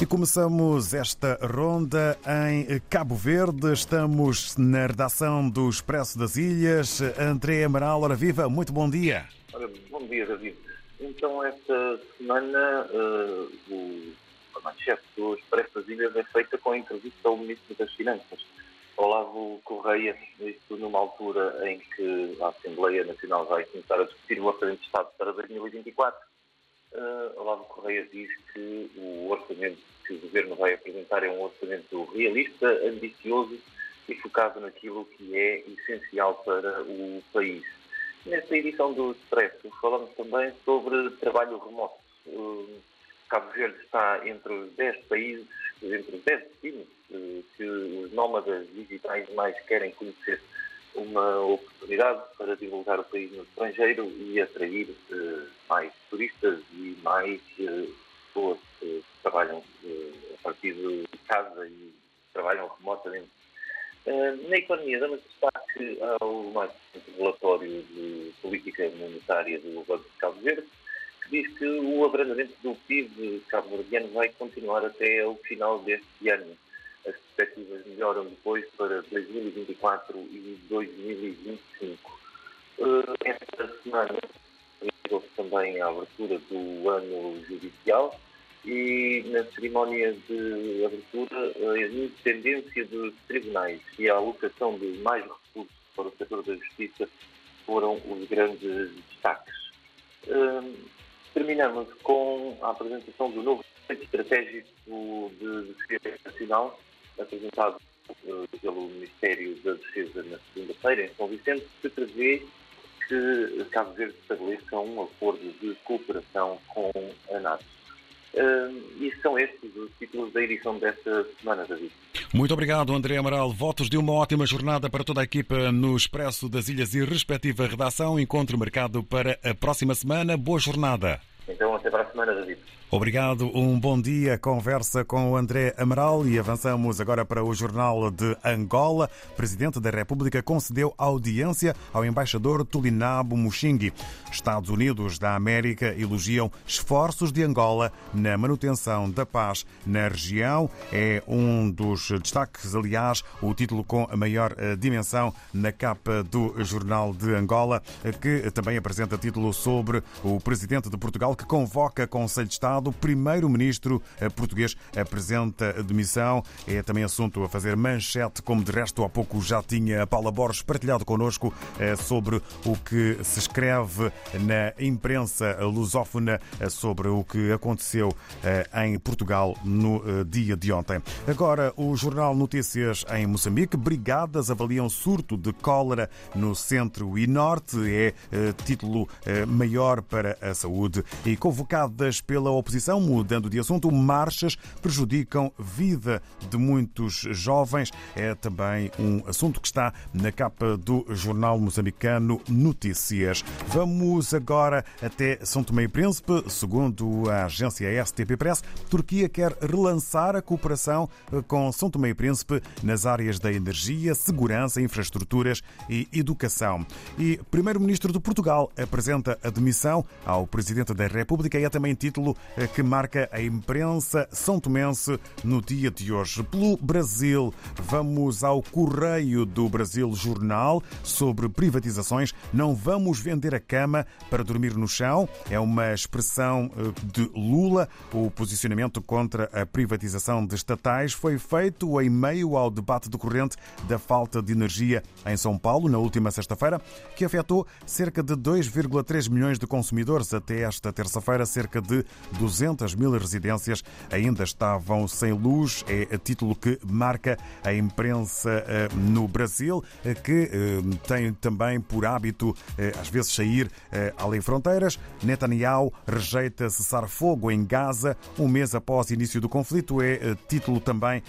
E começamos esta ronda em Cabo Verde. Estamos na redação do Expresso das Ilhas. André Amaral, ora viva, muito bom dia. Ora, bom dia, David. Então, esta semana, uh, o, a manchete do Expresso das Ilhas é feita com a entrevista ao Ministro das Finanças, Olavo Correia, isto numa altura em que a Assembleia Nacional vai começar a discutir o Orçamento de Estado para 2024 uh, Olavo Correia diz que o orçamento que o Governo vai apresentar é um orçamento realista, ambicioso e focado naquilo que é essencial para o país. Nesta edição do Expresso falamos também sobre trabalho remoto. Uh, Cabo Verde está entre os 10 países, entre os 10 destinos uh, que os nómadas digitais mais querem conhecer uma oportunidade para divulgar o país no estrangeiro e atrair uh, mais turistas e mais uh, pessoas que trabalham uh, a partir de casa e trabalham remotamente. na economia, damos destaque ao mais relatório de política monetária do Banco de Cabo Verde, que diz que o abrandamento do PIB cabo-verdiano vai continuar até o final deste ano as perspectivas melhoram depois para 2024 e 2025. Eh, esta semana também a abertura do ano judicial e na cerimónia de abertura a independência dos tribunais e a alocação de mais recursos para o setor da justiça foram os grandes destaques. Eh, terminamos com a apresentação do novo estratégico de defesa nacional apresentado uh, pelo Ministério da Defesa na segunda-feira em São Vicente, que prevê que Cabo Verde estabeleça um acordo de cooperação com a NATO. Uh, e são estes os títulos da edição desta semana, David. Muito obrigado, André Amaral. Votos de uma ótima jornada para toda a equipa no Expresso das Ilhas e respectiva redação. Encontro marcado para a próxima semana. Boa jornada. Então, até para a semana, David. Obrigado, um bom dia. Conversa com o André Amaral e avançamos agora para o Jornal de Angola. O Presidente da República concedeu audiência ao embaixador Tulinabo Muxingui. Estados Unidos da América elogiam esforços de Angola na manutenção da paz na região. É um dos destaques, aliás, o título com a maior eh, dimensão na capa do Jornal de Angola, que também apresenta título sobre o Presidente de Portugal que convoca Conselho de Estado o primeiro-ministro eh, português apresenta demissão. É também assunto a fazer manchete, como de resto há pouco já tinha a Paula Borges partilhado connosco eh, sobre o que se escreve na imprensa lusófona eh, sobre o que aconteceu em Portugal no dia de ontem. Agora, o Jornal Notícias em Moçambique. Brigadas avaliam surto de cólera no centro e norte. É título maior para a saúde. E convocadas pela oposição oposição, mudando de assunto, marchas prejudicam vida de muitos jovens. É também um assunto que está na capa do jornal moçambicano Notícias. Vamos agora até São Tomé e Príncipe. Segundo a agência STP Press, Turquia quer relançar a cooperação com São Tomé e Príncipe nas áreas da energia, segurança, infraestruturas e educação. E Primeiro-Ministro de Portugal apresenta a demissão ao Presidente da República e é também título que marca a imprensa são tomense no dia de hoje. Pelo Brasil, vamos ao Correio do Brasil Jornal sobre privatizações. Não vamos vender a cama para dormir no chão. É uma expressão eh, de Lula. O posicionamento contra a privatização de estatais foi feito em meio ao debate decorrente da falta de energia em São Paulo na última sexta-feira, que afetou cerca de 2,3 milhões de consumidores. Até esta terça-feira, cerca de 200 mil residências ainda estavam sem luz. É a título que marca a imprensa eh, no Brasil, eh, que eh, tem também por hábito, às vezes, sair além fronteiras. Netanyahu rejeita cessar fogo em Gaza um mês após o início do conflito. É título também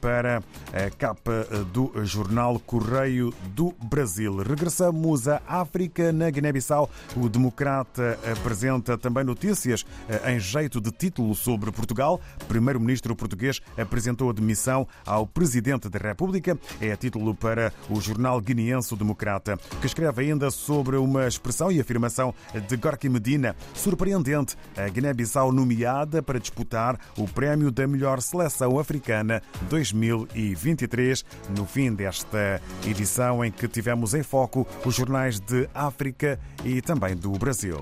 para a capa do jornal Correio do Brasil. Regressamos à África, na Guiné-Bissau. O Democrata apresenta também notícias em jeito efeito de título sobre Portugal. Primeiro-ministro português apresentou a demissão ao Presidente da República. É título para o jornal guineense Democrata, que escreve ainda sobre uma expressão e afirmação de Gorky Medina. Surpreendente, a Guiné-Bissau nomeada para disputar o prémio da melhor seleção africana 2023, no fim desta edição em que tivemos em foco os jornais de África e também do Brasil.